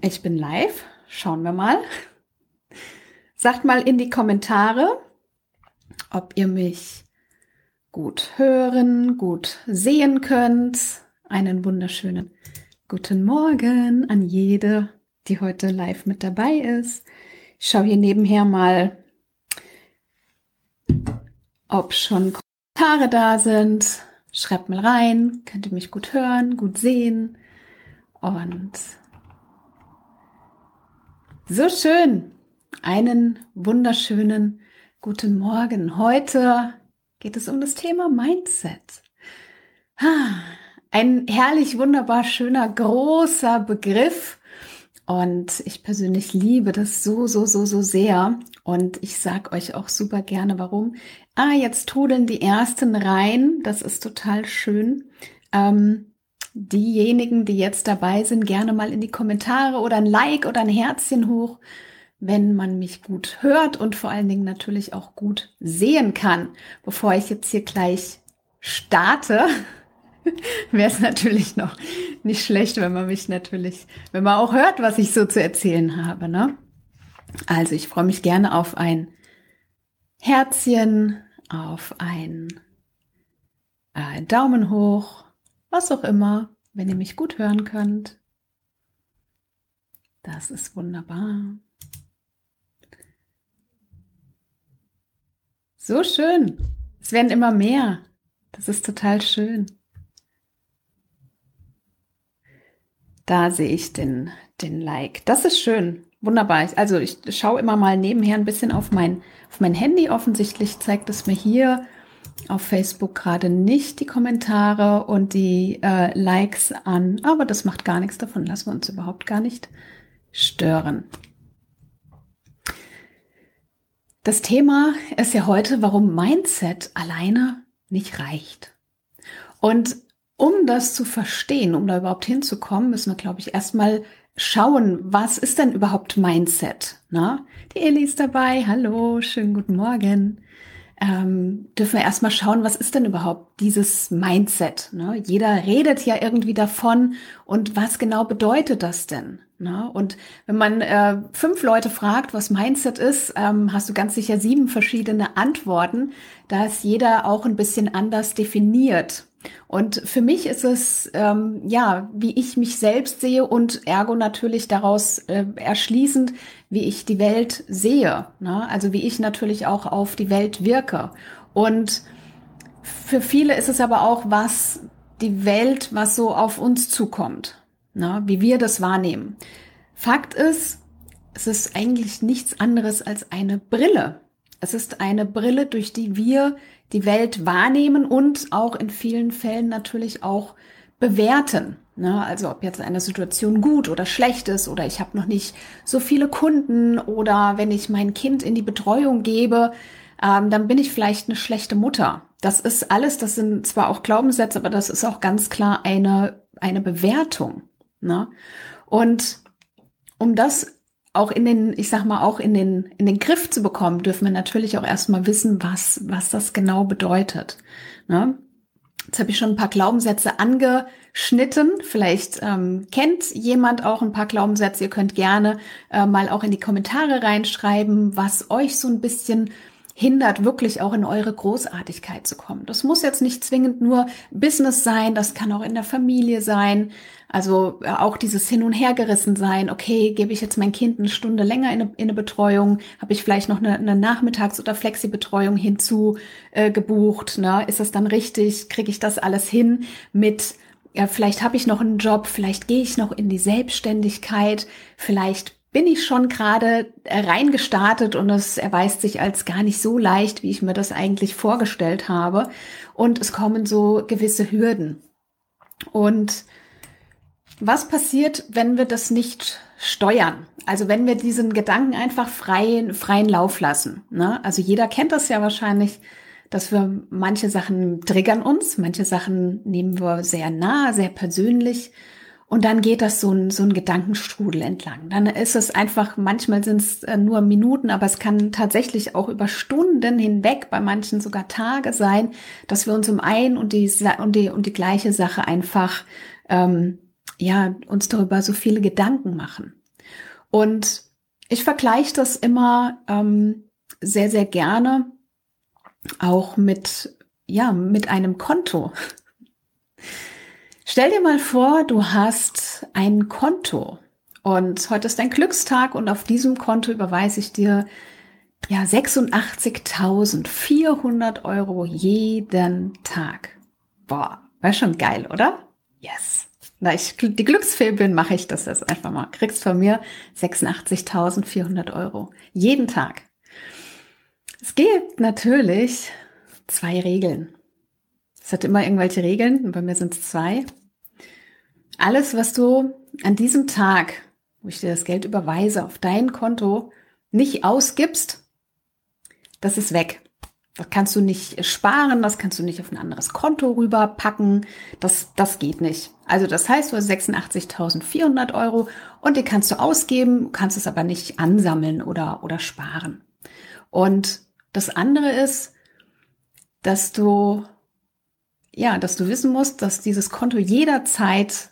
ich bin live. Schauen wir mal. Sagt mal in die Kommentare, ob ihr mich gut hören, gut sehen könnt. Einen wunderschönen guten Morgen an jede, die heute live mit dabei ist. Ich schaue hier nebenher mal, ob schon Kommentare da sind. Schreibt mal rein, könnt ihr mich gut hören, gut sehen. Und so schön. Einen wunderschönen guten Morgen. Heute geht es um das Thema Mindset. Ein herrlich, wunderbar schöner, großer Begriff. Und ich persönlich liebe das so, so, so, so sehr. Und ich sag euch auch super gerne, warum. Ah, jetzt trudeln die ersten rein. Das ist total schön. Ähm, diejenigen, die jetzt dabei sind, gerne mal in die Kommentare oder ein Like oder ein Herzchen hoch, wenn man mich gut hört und vor allen Dingen natürlich auch gut sehen kann. Bevor ich jetzt hier gleich starte, wäre es natürlich noch nicht schlecht, wenn man mich natürlich, wenn man auch hört, was ich so zu erzählen habe. Ne? Also ich freue mich gerne auf ein Herzchen, auf ein äh, Daumen hoch was auch immer, wenn ihr mich gut hören könnt. Das ist wunderbar. So schön. Es werden immer mehr. Das ist total schön. Da sehe ich den, den Like. Das ist schön. Wunderbar. Also ich schaue immer mal nebenher ein bisschen auf mein, auf mein Handy. Offensichtlich zeigt es mir hier auf Facebook gerade nicht die Kommentare und die äh, Likes an, aber das macht gar nichts davon, lassen wir uns überhaupt gar nicht stören. Das Thema ist ja heute, warum Mindset alleine nicht reicht. Und um das zu verstehen, um da überhaupt hinzukommen, müssen wir, glaube ich, erstmal schauen, was ist denn überhaupt Mindset? Na? Die Ellie ist dabei. Hallo, schönen guten Morgen ähm, dürfen wir erstmal schauen, was ist denn überhaupt dieses Mindset? Ne? Jeder redet ja irgendwie davon und was genau bedeutet das denn? Ne? Und wenn man äh, fünf Leute fragt, was Mindset ist, ähm, hast du ganz sicher sieben verschiedene Antworten, da ist jeder auch ein bisschen anders definiert. Und für mich ist es, ähm, ja, wie ich mich selbst sehe und ergo natürlich daraus äh, erschließend, wie ich die Welt sehe. Ne? Also wie ich natürlich auch auf die Welt wirke. Und für viele ist es aber auch, was die Welt, was so auf uns zukommt, ne? wie wir das wahrnehmen. Fakt ist, es ist eigentlich nichts anderes als eine Brille. Es ist eine Brille, durch die wir die Welt wahrnehmen und auch in vielen Fällen natürlich auch bewerten. Ne? Also ob jetzt eine Situation gut oder schlecht ist oder ich habe noch nicht so viele Kunden oder wenn ich mein Kind in die Betreuung gebe, ähm, dann bin ich vielleicht eine schlechte Mutter. Das ist alles, das sind zwar auch Glaubenssätze, aber das ist auch ganz klar eine, eine Bewertung. Ne? Und um das auch in den, ich sag mal, auch in den, in den Griff zu bekommen, dürfen wir natürlich auch erstmal wissen, was, was das genau bedeutet. Ne? Jetzt habe ich schon ein paar Glaubenssätze angeschnitten. Vielleicht ähm, kennt jemand auch ein paar Glaubenssätze. Ihr könnt gerne äh, mal auch in die Kommentare reinschreiben, was euch so ein bisschen hindert, wirklich auch in eure Großartigkeit zu kommen. Das muss jetzt nicht zwingend nur Business sein, das kann auch in der Familie sein. Also äh, auch dieses Hin- und Hergerissen sein, okay, gebe ich jetzt mein Kind eine Stunde länger in eine, in eine Betreuung, habe ich vielleicht noch eine, eine Nachmittags- oder Flexi-Betreuung hinzu äh, gebucht, ne? ist das dann richtig, kriege ich das alles hin mit ja, vielleicht habe ich noch einen Job, vielleicht gehe ich noch in die Selbstständigkeit, vielleicht bin ich schon gerade reingestartet und es erweist sich als gar nicht so leicht, wie ich mir das eigentlich vorgestellt habe. Und es kommen so gewisse Hürden. Und was passiert, wenn wir das nicht steuern. Also wenn wir diesen Gedanken einfach freien, freien Lauf lassen. Ne? Also jeder kennt das ja wahrscheinlich, dass wir manche Sachen triggern uns, manche Sachen nehmen wir sehr nah, sehr persönlich. Und dann geht das so ein, so ein Gedankenstrudel entlang. Dann ist es einfach, manchmal sind es äh, nur Minuten, aber es kann tatsächlich auch über Stunden hinweg, bei manchen sogar Tage sein, dass wir uns um ein und die, und die, und die gleiche Sache einfach, ähm, ja, uns darüber so viele Gedanken machen. Und ich vergleiche das immer ähm, sehr, sehr gerne auch mit, ja, mit einem Konto. Stell dir mal vor, du hast ein Konto und heute ist dein Glückstag und auf diesem Konto überweise ich dir ja 86.400 Euro jeden Tag. Boah, war schon geil, oder? Yes. Na, ich die Glücksfee bin, mache ich das jetzt einfach mal. Kriegst von mir 86.400 Euro jeden Tag. Es gibt natürlich zwei Regeln. Es hat immer irgendwelche Regeln und bei mir sind es zwei. Alles, was du an diesem Tag, wo ich dir das Geld überweise, auf dein Konto nicht ausgibst, das ist weg. Das kannst du nicht sparen, das kannst du nicht auf ein anderes Konto rüberpacken. Das, das geht nicht. Also das heißt, du hast 86.400 Euro und die kannst du ausgeben, kannst es aber nicht ansammeln oder, oder sparen. Und das andere ist, dass du, ja, dass du wissen musst, dass dieses Konto jederzeit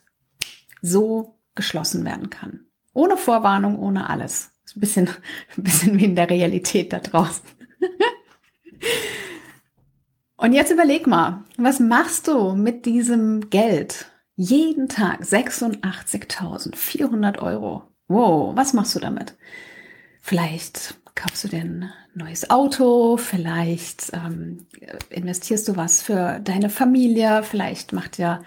so geschlossen werden kann. Ohne Vorwarnung, ohne alles. Ist ein bisschen, ein bisschen wie in der Realität da draußen. Und jetzt überleg mal, was machst du mit diesem Geld? Jeden Tag 86.400 Euro. Wow, was machst du damit? Vielleicht kaufst du dir ein neues Auto, vielleicht ähm, investierst du was für deine Familie, vielleicht macht ja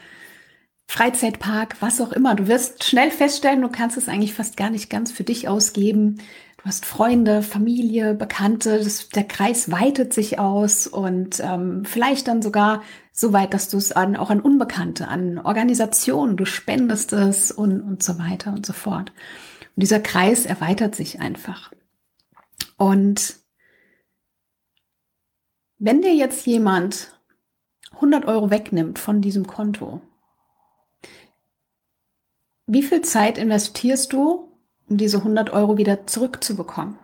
Freizeitpark, was auch immer. Du wirst schnell feststellen, du kannst es eigentlich fast gar nicht ganz für dich ausgeben. Du hast Freunde, Familie, Bekannte, das, der Kreis weitet sich aus und ähm, vielleicht dann sogar so weit, dass du es an, auch an Unbekannte, an Organisationen, du spendest es und, und so weiter und so fort. Und dieser Kreis erweitert sich einfach. Und wenn dir jetzt jemand 100 Euro wegnimmt von diesem Konto, wie viel Zeit investierst du, um diese 100 Euro wieder zurückzubekommen?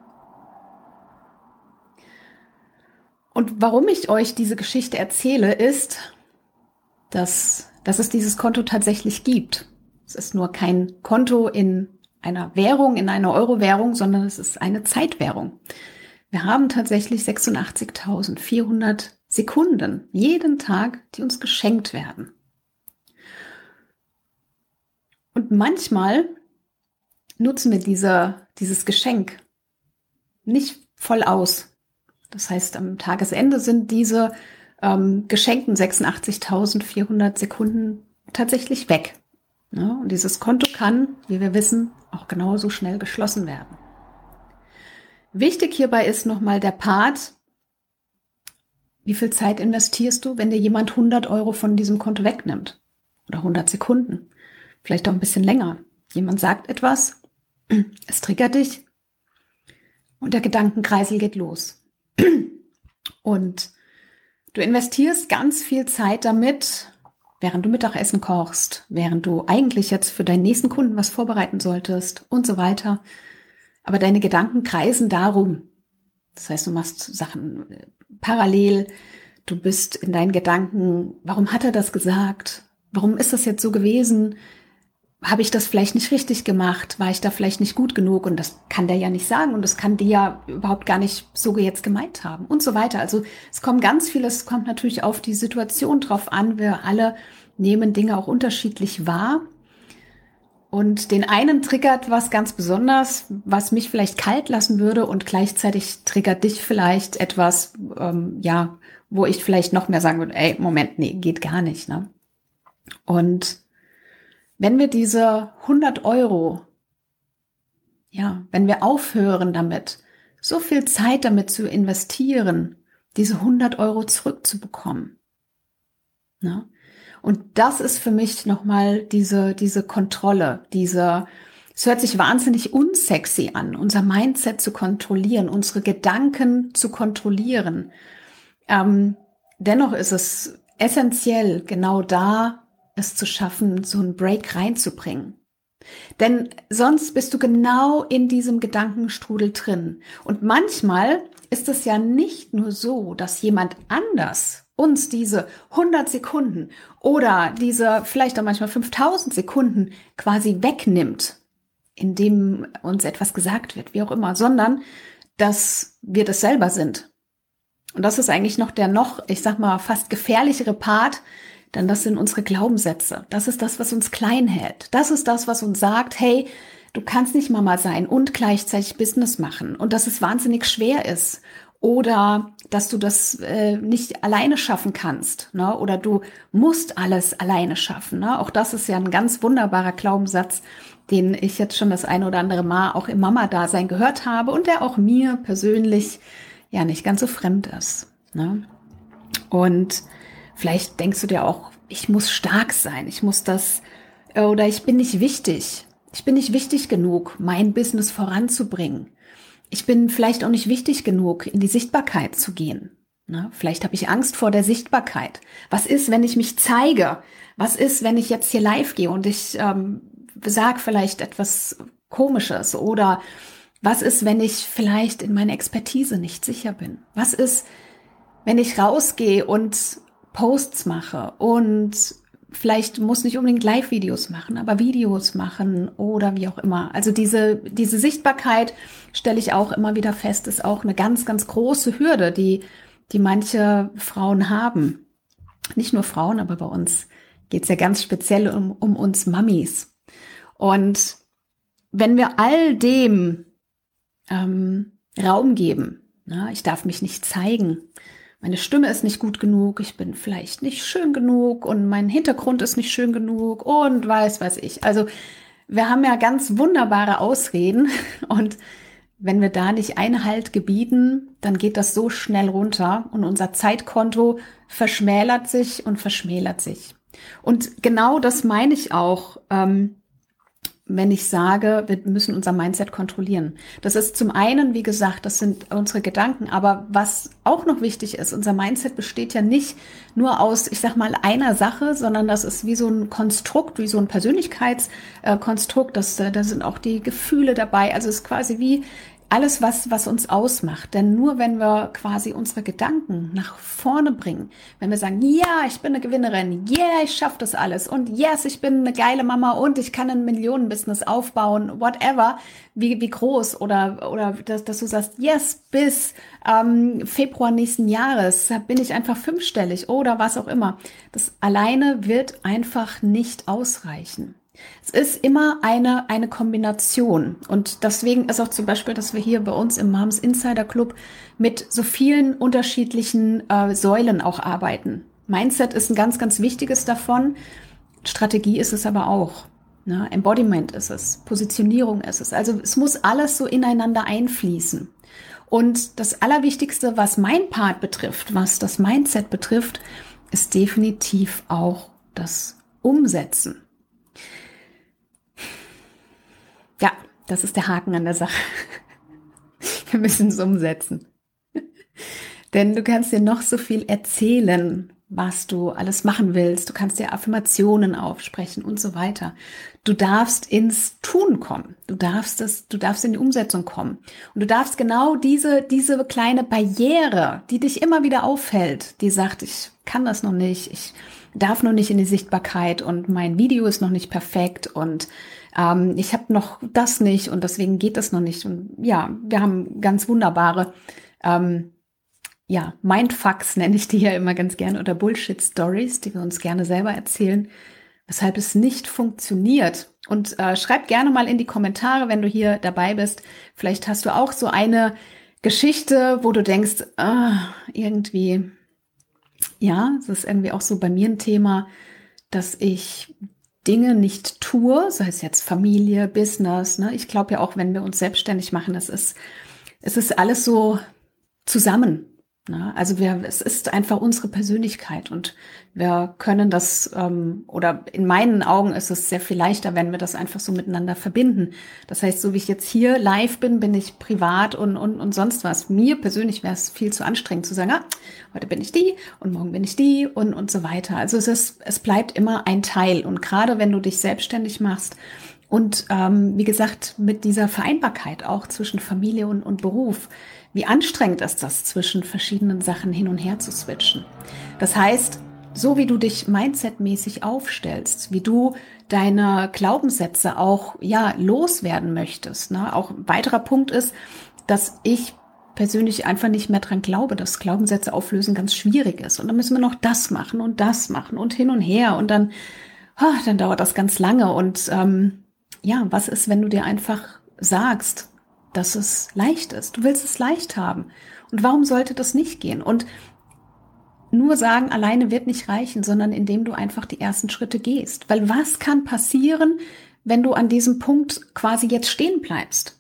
Und warum ich euch diese Geschichte erzähle, ist, dass, dass es dieses Konto tatsächlich gibt. Es ist nur kein Konto in einer Währung, in einer Euro-Währung, sondern es ist eine Zeitwährung. Wir haben tatsächlich 86.400 Sekunden jeden Tag, die uns geschenkt werden. Und manchmal nutzen wir diese, dieses Geschenk nicht voll aus. Das heißt, am Tagesende sind diese ähm, geschenkten 86.400 Sekunden tatsächlich weg. Ja, und dieses Konto kann, wie wir wissen, auch genauso schnell geschlossen werden. Wichtig hierbei ist nochmal der Part, wie viel Zeit investierst du, wenn dir jemand 100 Euro von diesem Konto wegnimmt? Oder 100 Sekunden? vielleicht auch ein bisschen länger. Jemand sagt etwas, es triggert dich und der Gedankenkreisel geht los. Und du investierst ganz viel Zeit damit, während du Mittagessen kochst, während du eigentlich jetzt für deinen nächsten Kunden was vorbereiten solltest und so weiter. Aber deine Gedanken kreisen darum. Das heißt, du machst Sachen äh, parallel. Du bist in deinen Gedanken, warum hat er das gesagt? Warum ist das jetzt so gewesen? Habe ich das vielleicht nicht richtig gemacht? War ich da vielleicht nicht gut genug? Und das kann der ja nicht sagen und das kann die ja überhaupt gar nicht so jetzt gemeint haben und so weiter. Also es kommt ganz viel, es kommt natürlich auf die Situation drauf an. Wir alle nehmen Dinge auch unterschiedlich wahr. Und den einen triggert was ganz besonders, was mich vielleicht kalt lassen würde und gleichzeitig triggert dich vielleicht etwas, ähm, ja, wo ich vielleicht noch mehr sagen würde, ey, Moment, nee, geht gar nicht, ne? Und wenn wir diese 100 Euro, ja, wenn wir aufhören damit, so viel Zeit damit zu investieren, diese 100 Euro zurückzubekommen. Ne? Und das ist für mich nochmal diese, diese Kontrolle, diese Es hört sich wahnsinnig unsexy an, unser Mindset zu kontrollieren, unsere Gedanken zu kontrollieren. Ähm, dennoch ist es essentiell, genau da es zu schaffen, so einen Break reinzubringen. Denn sonst bist du genau in diesem Gedankenstrudel drin. Und manchmal ist es ja nicht nur so, dass jemand anders uns diese 100 Sekunden oder diese vielleicht auch manchmal 5000 Sekunden quasi wegnimmt, indem uns etwas gesagt wird, wie auch immer, sondern dass wir das selber sind. Und das ist eigentlich noch der noch, ich sag mal, fast gefährlichere Part, denn das sind unsere Glaubenssätze. Das ist das, was uns klein hält. Das ist das, was uns sagt, hey, du kannst nicht Mama sein und gleichzeitig Business machen und dass es wahnsinnig schwer ist oder dass du das äh, nicht alleine schaffen kannst ne? oder du musst alles alleine schaffen. Ne? Auch das ist ja ein ganz wunderbarer Glaubenssatz, den ich jetzt schon das eine oder andere Mal auch im Mama-Dasein gehört habe und der auch mir persönlich ja nicht ganz so fremd ist. Ne? Und Vielleicht denkst du dir auch, ich muss stark sein, ich muss das oder ich bin nicht wichtig. Ich bin nicht wichtig genug, mein Business voranzubringen. Ich bin vielleicht auch nicht wichtig genug, in die Sichtbarkeit zu gehen. Ne? Vielleicht habe ich Angst vor der Sichtbarkeit. Was ist, wenn ich mich zeige? Was ist, wenn ich jetzt hier live gehe und ich ähm, sage vielleicht etwas Komisches? Oder was ist, wenn ich vielleicht in meiner Expertise nicht sicher bin? Was ist, wenn ich rausgehe und Posts mache und vielleicht muss nicht unbedingt Live-Videos machen, aber Videos machen oder wie auch immer. Also diese, diese Sichtbarkeit stelle ich auch immer wieder fest, ist auch eine ganz, ganz große Hürde, die, die manche Frauen haben. Nicht nur Frauen, aber bei uns geht es ja ganz speziell um, um uns Mamis. Und wenn wir all dem ähm, Raum geben, na, ich darf mich nicht zeigen, meine Stimme ist nicht gut genug, ich bin vielleicht nicht schön genug und mein Hintergrund ist nicht schön genug und weiß, weiß ich. Also wir haben ja ganz wunderbare Ausreden und wenn wir da nicht Einhalt gebieten, dann geht das so schnell runter und unser Zeitkonto verschmälert sich und verschmälert sich. Und genau das meine ich auch. Ähm, wenn ich sage, wir müssen unser Mindset kontrollieren. Das ist zum einen, wie gesagt, das sind unsere Gedanken, aber was auch noch wichtig ist, unser Mindset besteht ja nicht nur aus, ich sag mal, einer Sache, sondern das ist wie so ein Konstrukt, wie so ein Persönlichkeitskonstrukt, das, da sind auch die Gefühle dabei, also es ist quasi wie alles, was, was uns ausmacht. Denn nur wenn wir quasi unsere Gedanken nach vorne bringen, wenn wir sagen, ja, ich bin eine Gewinnerin, yeah, ich schaffe das alles und yes, ich bin eine geile Mama und ich kann ein Millionenbusiness aufbauen, whatever, wie, wie groß oder, oder dass, dass du sagst, yes, bis ähm, Februar nächsten Jahres bin ich einfach fünfstellig oder was auch immer. Das alleine wird einfach nicht ausreichen. Es ist immer eine, eine Kombination. Und deswegen ist auch zum Beispiel, dass wir hier bei uns im Moms Insider Club mit so vielen unterschiedlichen äh, Säulen auch arbeiten. Mindset ist ein ganz, ganz wichtiges davon. Strategie ist es aber auch. Ne? Embodiment ist es. Positionierung ist es. Also es muss alles so ineinander einfließen. Und das Allerwichtigste, was mein Part betrifft, was das Mindset betrifft, ist definitiv auch das Umsetzen. Ja, das ist der Haken an der Sache. Wir müssen es umsetzen. Denn du kannst dir noch so viel erzählen, was du alles machen willst. Du kannst dir Affirmationen aufsprechen und so weiter. Du darfst ins Tun kommen. Du darfst es, du darfst in die Umsetzung kommen. Und du darfst genau diese, diese kleine Barriere, die dich immer wieder auffällt, die sagt, ich kann das noch nicht, ich darf noch nicht in die Sichtbarkeit und mein Video ist noch nicht perfekt und ähm, ich habe noch das nicht und deswegen geht das noch nicht. Und ja, wir haben ganz wunderbare, ähm, ja, Mindfucks nenne ich die ja immer ganz gerne oder Bullshit-Stories, die wir uns gerne selber erzählen, weshalb es nicht funktioniert. Und äh, schreib gerne mal in die Kommentare, wenn du hier dabei bist. Vielleicht hast du auch so eine Geschichte, wo du denkst, ah, irgendwie, ja, es ist irgendwie auch so bei mir ein Thema, dass ich Dinge nicht tue, sei es jetzt Familie, Business, ne? ich glaube ja auch, wenn wir uns selbstständig machen, das ist, es ist alles so zusammen. Na, also wir, es ist einfach unsere Persönlichkeit und wir können das, ähm, oder in meinen Augen ist es sehr viel leichter, wenn wir das einfach so miteinander verbinden. Das heißt, so wie ich jetzt hier live bin, bin ich privat und, und, und sonst was. Mir persönlich wäre es viel zu anstrengend zu sagen, ah, heute bin ich die und morgen bin ich die und, und so weiter. Also es ist, es bleibt immer ein Teil. Und gerade wenn du dich selbstständig machst, und ähm, wie gesagt, mit dieser Vereinbarkeit auch zwischen Familie und, und Beruf, wie anstrengend ist das, zwischen verschiedenen Sachen hin und her zu switchen. Das heißt, so wie du dich mindsetmäßig aufstellst, wie du deine Glaubenssätze auch ja loswerden möchtest. Ne? Auch ein weiterer Punkt ist, dass ich persönlich einfach nicht mehr dran glaube, dass Glaubenssätze auflösen ganz schwierig ist. Und dann müssen wir noch das machen und das machen und hin und her und dann, oh, dann dauert das ganz lange. Und ähm, ja, was ist, wenn du dir einfach sagst, dass es leicht ist. Du willst es leicht haben. Und warum sollte das nicht gehen? Und nur sagen, alleine wird nicht reichen, sondern indem du einfach die ersten Schritte gehst. Weil was kann passieren, wenn du an diesem Punkt quasi jetzt stehen bleibst?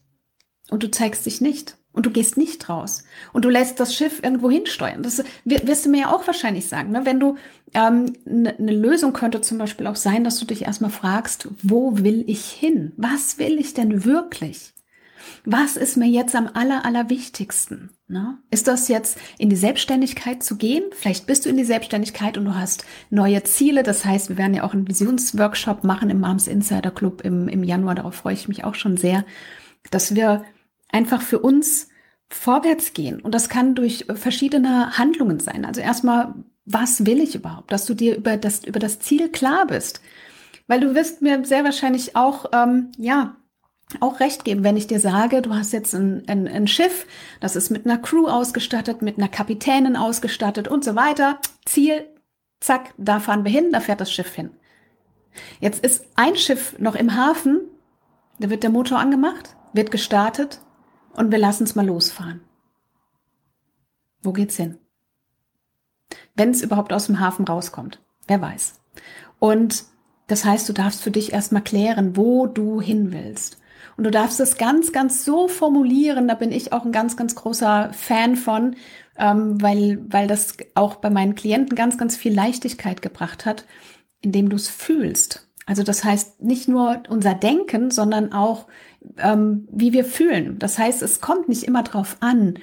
Und du zeigst dich nicht. Und du gehst nicht raus. Und du lässt das Schiff irgendwo hinsteuern. Das wirst du mir ja auch wahrscheinlich sagen. Ne? Wenn du ähm, eine ne Lösung könnte zum Beispiel auch sein, dass du dich erstmal fragst, wo will ich hin? Was will ich denn wirklich? was ist mir jetzt am aller, allerwichtigsten? Ne? Ist das jetzt in die Selbstständigkeit zu gehen? Vielleicht bist du in die Selbstständigkeit und du hast neue Ziele. Das heißt, wir werden ja auch einen Visionsworkshop machen im Moms Insider Club im, im Januar. Darauf freue ich mich auch schon sehr, dass wir einfach für uns vorwärts gehen. Und das kann durch verschiedene Handlungen sein. Also erstmal, was will ich überhaupt? Dass du dir über das, über das Ziel klar bist. Weil du wirst mir sehr wahrscheinlich auch, ähm, ja, auch recht geben, wenn ich dir sage, du hast jetzt ein, ein, ein Schiff, das ist mit einer Crew ausgestattet, mit einer Kapitänin ausgestattet und so weiter. Ziel, zack, da fahren wir hin, da fährt das Schiff hin. Jetzt ist ein Schiff noch im Hafen, da wird der Motor angemacht, wird gestartet und wir lassen es mal losfahren. Wo geht's hin? Wenn es überhaupt aus dem Hafen rauskommt. Wer weiß. Und das heißt, du darfst für dich erstmal klären, wo du hin willst. Und du darfst es ganz, ganz so formulieren, da bin ich auch ein ganz, ganz großer Fan von, ähm, weil, weil das auch bei meinen Klienten ganz, ganz viel Leichtigkeit gebracht hat, indem du es fühlst. Also das heißt nicht nur unser Denken, sondern auch, ähm, wie wir fühlen. Das heißt, es kommt nicht immer drauf an,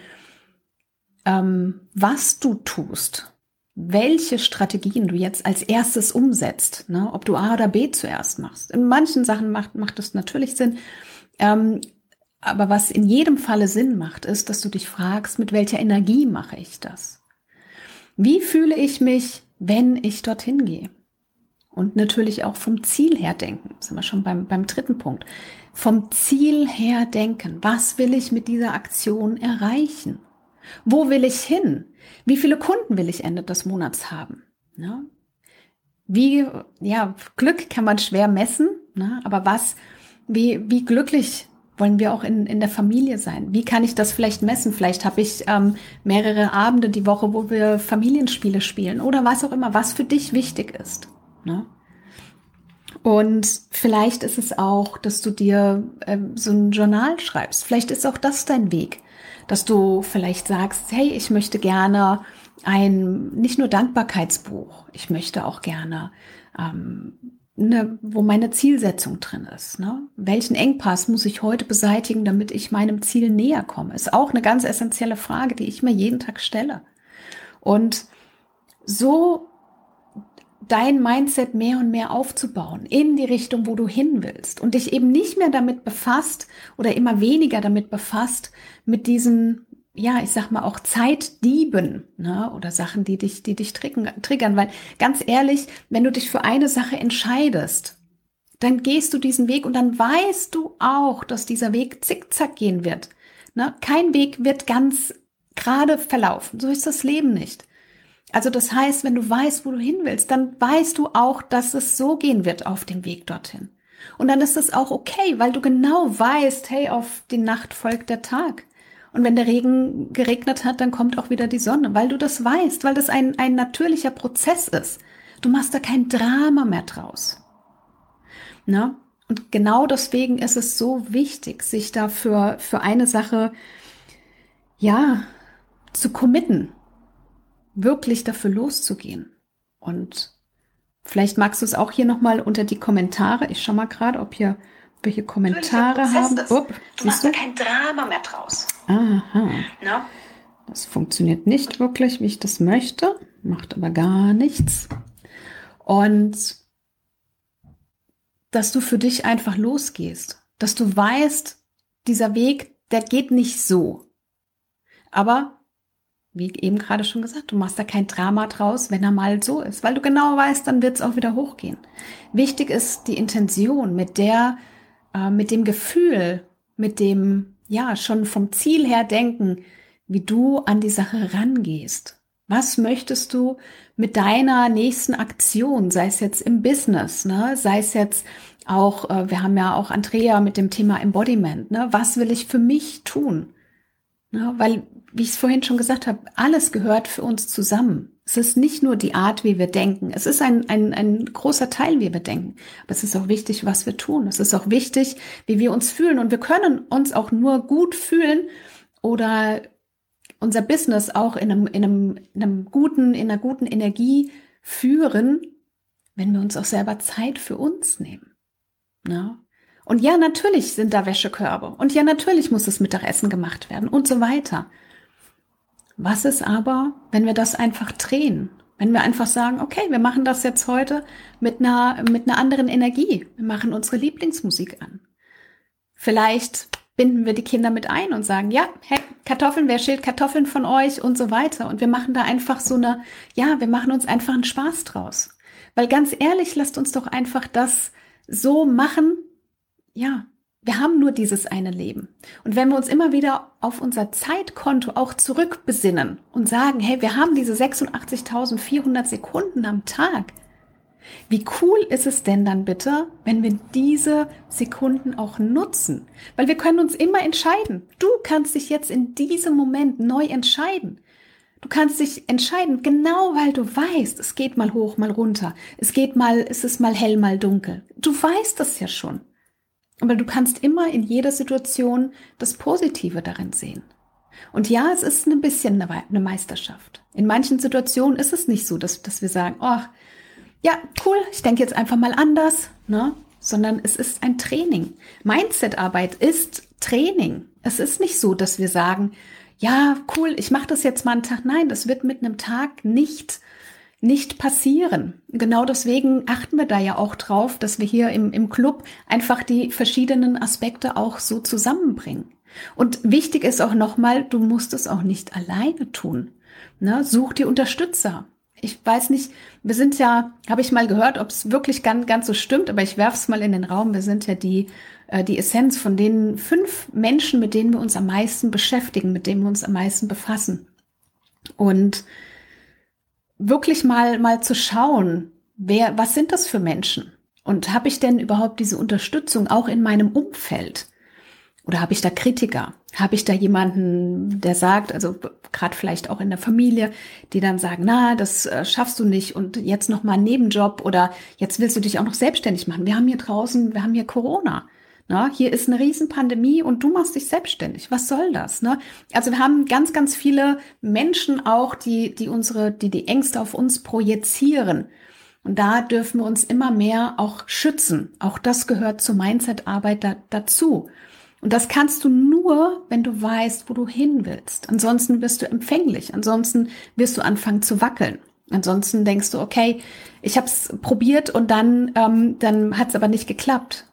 ähm, was du tust, welche Strategien du jetzt als erstes umsetzt, ne? ob du A oder B zuerst machst. In manchen Sachen macht, macht es natürlich Sinn, ähm, aber was in jedem Falle Sinn macht, ist, dass du dich fragst, mit welcher Energie mache ich das? Wie fühle ich mich, wenn ich dorthin gehe? Und natürlich auch vom Ziel her denken. Sind wir schon beim, beim dritten Punkt. Vom Ziel her denken. Was will ich mit dieser Aktion erreichen? Wo will ich hin? Wie viele Kunden will ich Ende des Monats haben? Ja? Wie, ja, Glück kann man schwer messen, ne? aber was wie, wie glücklich wollen wir auch in, in der Familie sein? Wie kann ich das vielleicht messen? Vielleicht habe ich ähm, mehrere Abende die Woche, wo wir Familienspiele spielen oder was auch immer, was für dich wichtig ist. Ne? Und vielleicht ist es auch, dass du dir ähm, so ein Journal schreibst. Vielleicht ist auch das dein Weg, dass du vielleicht sagst, hey, ich möchte gerne ein nicht nur Dankbarkeitsbuch, ich möchte auch gerne ähm, ne, wo meine Zielsetzung drin ist. Ne? Welchen Engpass muss ich heute beseitigen, damit ich meinem Ziel näher komme? Ist auch eine ganz essentielle Frage, die ich mir jeden Tag stelle. Und so dein Mindset mehr und mehr aufzubauen in die Richtung, wo du hin willst und dich eben nicht mehr damit befasst oder immer weniger damit befasst mit diesen ja, ich sag mal auch Zeitdieben ne? oder Sachen, die dich, die dich triggern, triggern. Weil ganz ehrlich, wenn du dich für eine Sache entscheidest, dann gehst du diesen Weg und dann weißt du auch, dass dieser Weg zickzack gehen wird. Ne? Kein Weg wird ganz gerade verlaufen. So ist das Leben nicht. Also das heißt, wenn du weißt, wo du hin willst, dann weißt du auch, dass es so gehen wird auf dem Weg dorthin. Und dann ist es auch okay, weil du genau weißt, hey, auf die Nacht folgt der Tag. Und wenn der Regen geregnet hat, dann kommt auch wieder die Sonne, weil du das weißt, weil das ein, ein natürlicher Prozess ist. Du machst da kein Drama mehr draus. Na? Und genau deswegen ist es so wichtig, sich dafür für eine Sache, ja, zu committen. Wirklich dafür loszugehen. Und vielleicht magst du es auch hier nochmal unter die Kommentare. Ich schau mal gerade, ob hier welche Kommentare haben. Upp, du machst da kein Drama mehr draus. Aha. No? Das funktioniert nicht wirklich, wie ich das möchte, macht aber gar nichts. Und dass du für dich einfach losgehst, dass du weißt, dieser Weg, der geht nicht so. Aber, wie eben gerade schon gesagt, du machst da kein Drama draus, wenn er mal so ist, weil du genau weißt, dann wird es auch wieder hochgehen. Wichtig ist die Intention, mit der, äh, mit dem Gefühl, mit dem, ja, schon vom Ziel her denken, wie du an die Sache rangehst. Was möchtest du mit deiner nächsten Aktion, sei es jetzt im Business, ne, sei es jetzt auch, äh, wir haben ja auch Andrea mit dem Thema Embodiment, ne, was will ich für mich tun? Ne, weil, wie ich es vorhin schon gesagt habe, alles gehört für uns zusammen. Es ist nicht nur die Art, wie wir denken. Es ist ein, ein, ein großer Teil, wie wir denken. Aber es ist auch wichtig, was wir tun. Es ist auch wichtig, wie wir uns fühlen. Und wir können uns auch nur gut fühlen oder unser Business auch in einem, in einem, in einem guten, in einer guten Energie führen, wenn wir uns auch selber Zeit für uns nehmen. Ja? Und ja, natürlich sind da Wäschekörbe. Und ja, natürlich muss das Mittagessen gemacht werden und so weiter. Was ist aber, wenn wir das einfach drehen? Wenn wir einfach sagen, okay, wir machen das jetzt heute mit einer, mit einer anderen Energie. Wir machen unsere Lieblingsmusik an. Vielleicht binden wir die Kinder mit ein und sagen, ja, hey, Kartoffeln, wer schält Kartoffeln von euch und so weiter. Und wir machen da einfach so eine, ja, wir machen uns einfach einen Spaß draus. Weil ganz ehrlich, lasst uns doch einfach das so machen, ja, wir haben nur dieses eine Leben. Und wenn wir uns immer wieder auf unser Zeitkonto auch zurückbesinnen und sagen, hey, wir haben diese 86.400 Sekunden am Tag, wie cool ist es denn dann bitte, wenn wir diese Sekunden auch nutzen? Weil wir können uns immer entscheiden. Du kannst dich jetzt in diesem Moment neu entscheiden. Du kannst dich entscheiden, genau weil du weißt, es geht mal hoch, mal runter. Es geht mal, es ist mal hell, mal dunkel. Du weißt das ja schon. Aber du kannst immer in jeder Situation das Positive darin sehen. Und ja, es ist ein bisschen eine Meisterschaft. In manchen Situationen ist es nicht so, dass, dass wir sagen, oh, ja, cool, ich denke jetzt einfach mal anders, ne? sondern es ist ein Training. Mindset-Arbeit ist Training. Es ist nicht so, dass wir sagen, ja, cool, ich mache das jetzt mal einen Tag. Nein, das wird mit einem Tag nicht nicht passieren. Genau deswegen achten wir da ja auch drauf, dass wir hier im, im Club einfach die verschiedenen Aspekte auch so zusammenbringen. Und wichtig ist auch nochmal, du musst es auch nicht alleine tun. Ne? Such dir Unterstützer ich weiß nicht, wir sind ja, habe ich mal gehört, ob es wirklich ganz, ganz so stimmt, aber ich werfe es mal in den Raum. Wir sind ja die, äh, die Essenz von den fünf Menschen, mit denen wir uns am meisten beschäftigen, mit denen wir uns am meisten befassen. Und wirklich mal, mal zu schauen, wer, was sind das für Menschen? Und habe ich denn überhaupt diese Unterstützung auch in meinem Umfeld? Oder habe ich da Kritiker? Habe ich da jemanden, der sagt, also gerade vielleicht auch in der Familie, die dann sagen, na, das äh, schaffst du nicht und jetzt noch mal einen Nebenjob oder jetzt willst du dich auch noch selbstständig machen. Wir haben hier draußen, wir haben hier Corona. Na, hier ist eine Riesenpandemie und du machst dich selbstständig. Was soll das? Ne? Also wir haben ganz, ganz viele Menschen auch, die, die unsere, die die Ängste auf uns projizieren. Und da dürfen wir uns immer mehr auch schützen. Auch das gehört zur Mindset-Arbeit da, dazu. Und das kannst du nur, wenn du weißt, wo du hin willst. Ansonsten wirst du empfänglich. Ansonsten wirst du anfangen zu wackeln. Ansonsten denkst du, okay, ich habe es probiert und dann, ähm, dann hat es aber nicht geklappt.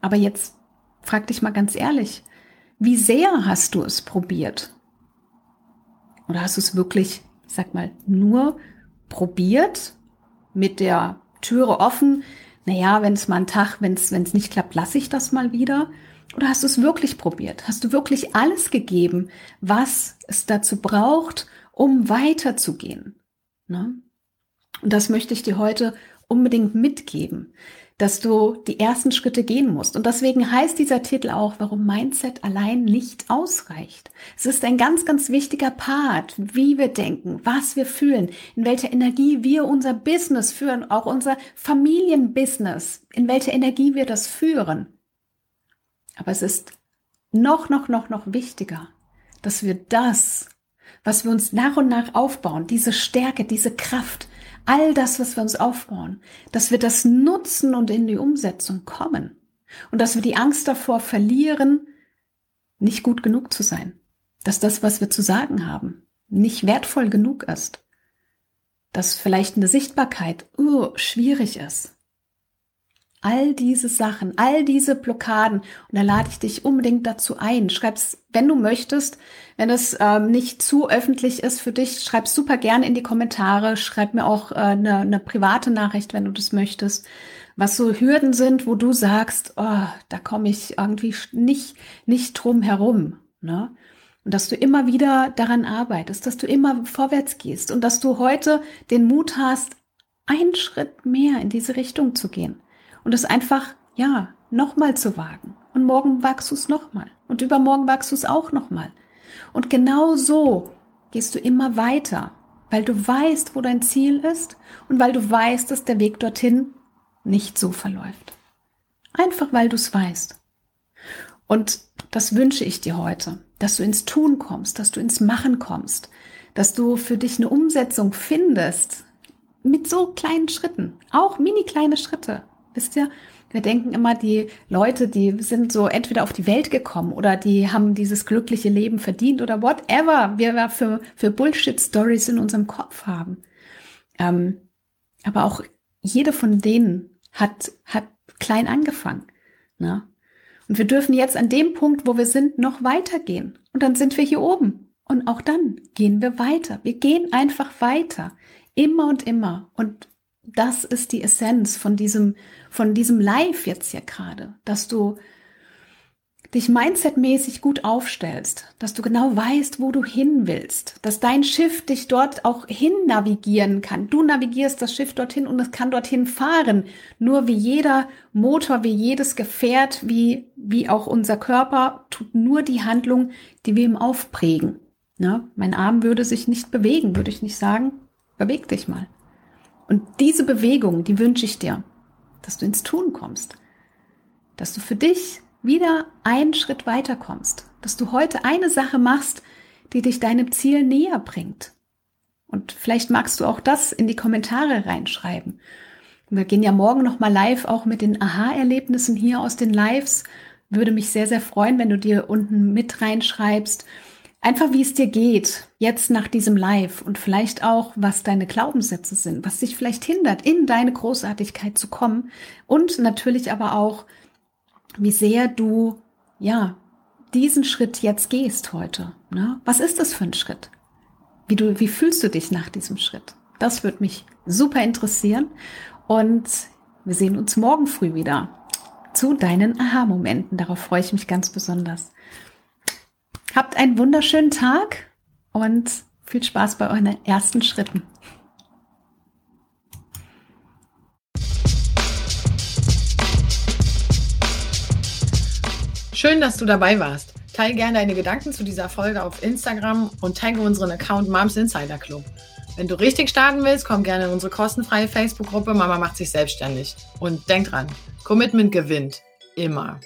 Aber jetzt frag dich mal ganz ehrlich, wie sehr hast du es probiert? Oder hast du es wirklich, sag mal, nur probiert mit der Türe offen? Naja, wenn es mal einen Tag, wenn es nicht klappt, lasse ich das mal wieder. Oder hast du es wirklich probiert? Hast du wirklich alles gegeben, was es dazu braucht, um weiterzugehen? Ne? Und das möchte ich dir heute unbedingt mitgeben, dass du die ersten Schritte gehen musst. Und deswegen heißt dieser Titel auch, warum Mindset allein nicht ausreicht. Es ist ein ganz, ganz wichtiger Part, wie wir denken, was wir fühlen, in welcher Energie wir unser Business führen, auch unser Familienbusiness, in welcher Energie wir das führen. Aber es ist noch, noch, noch, noch wichtiger, dass wir das was wir uns nach und nach aufbauen, diese Stärke, diese Kraft, all das, was wir uns aufbauen, dass wir das nutzen und in die Umsetzung kommen. Und dass wir die Angst davor verlieren, nicht gut genug zu sein. Dass das, was wir zu sagen haben, nicht wertvoll genug ist. Dass vielleicht eine Sichtbarkeit uh, schwierig ist. All diese Sachen, all diese Blockaden. Und da lade ich dich unbedingt dazu ein. Schreib's, wenn du möchtest, wenn es ähm, nicht zu öffentlich ist für dich, schreib's super gern in die Kommentare. Schreib mir auch äh, eine, eine private Nachricht, wenn du das möchtest. Was so Hürden sind, wo du sagst, oh, da komme ich irgendwie nicht, nicht drum herum. Ne? Und dass du immer wieder daran arbeitest, dass du immer vorwärts gehst und dass du heute den Mut hast, einen Schritt mehr in diese Richtung zu gehen und es einfach, ja, nochmal zu wagen. Und morgen wagst du es nochmal. Und übermorgen wagst du es auch nochmal. Und genau so gehst du immer weiter, weil du weißt, wo dein Ziel ist und weil du weißt, dass der Weg dorthin nicht so verläuft. Einfach weil du es weißt. Und das wünsche ich dir heute, dass du ins Tun kommst, dass du ins Machen kommst, dass du für dich eine Umsetzung findest mit so kleinen Schritten, auch mini kleine Schritte. Wisst ihr, wir denken immer, die Leute, die sind so entweder auf die Welt gekommen oder die haben dieses glückliche Leben verdient oder whatever wir für, für Bullshit-Stories in unserem Kopf haben. Ähm, aber auch jede von denen hat, hat klein angefangen. Ne? Und wir dürfen jetzt an dem Punkt, wo wir sind, noch weitergehen. Und dann sind wir hier oben. Und auch dann gehen wir weiter. Wir gehen einfach weiter. Immer und immer. Und das ist die Essenz von diesem, von diesem Live jetzt hier gerade, dass du dich mindsetmäßig gut aufstellst, dass du genau weißt, wo du hin willst, dass dein Schiff dich dort auch hin navigieren kann. Du navigierst das Schiff dorthin und es kann dorthin fahren. Nur wie jeder Motor, wie jedes Gefährt, wie, wie auch unser Körper tut nur die Handlung, die wir ihm aufprägen. Na, mein Arm würde sich nicht bewegen, würde ich nicht sagen, beweg dich mal. Und diese Bewegung, die wünsche ich dir, dass du ins Tun kommst, dass du für dich wieder einen Schritt weiter kommst, dass du heute eine Sache machst, die dich deinem Ziel näher bringt. Und vielleicht magst du auch das in die Kommentare reinschreiben. Wir gehen ja morgen noch mal live auch mit den Aha-Erlebnissen hier aus den Lives. Würde mich sehr, sehr freuen, wenn du dir unten mit reinschreibst, Einfach wie es dir geht, jetzt nach diesem Live und vielleicht auch, was deine Glaubenssätze sind, was dich vielleicht hindert, in deine Großartigkeit zu kommen und natürlich aber auch, wie sehr du, ja, diesen Schritt jetzt gehst heute. Ne? Was ist das für ein Schritt? Wie du, wie fühlst du dich nach diesem Schritt? Das würde mich super interessieren und wir sehen uns morgen früh wieder zu deinen Aha-Momenten. Darauf freue ich mich ganz besonders. Habt einen wunderschönen Tag und viel Spaß bei euren ersten Schritten. Schön, dass du dabei warst. Teile gerne deine Gedanken zu dieser Folge auf Instagram und tagge unseren Account Moms Insider Club. Wenn du richtig starten willst, komm gerne in unsere kostenfreie Facebook-Gruppe Mama macht sich selbstständig. Und denk dran, Commitment gewinnt. Immer.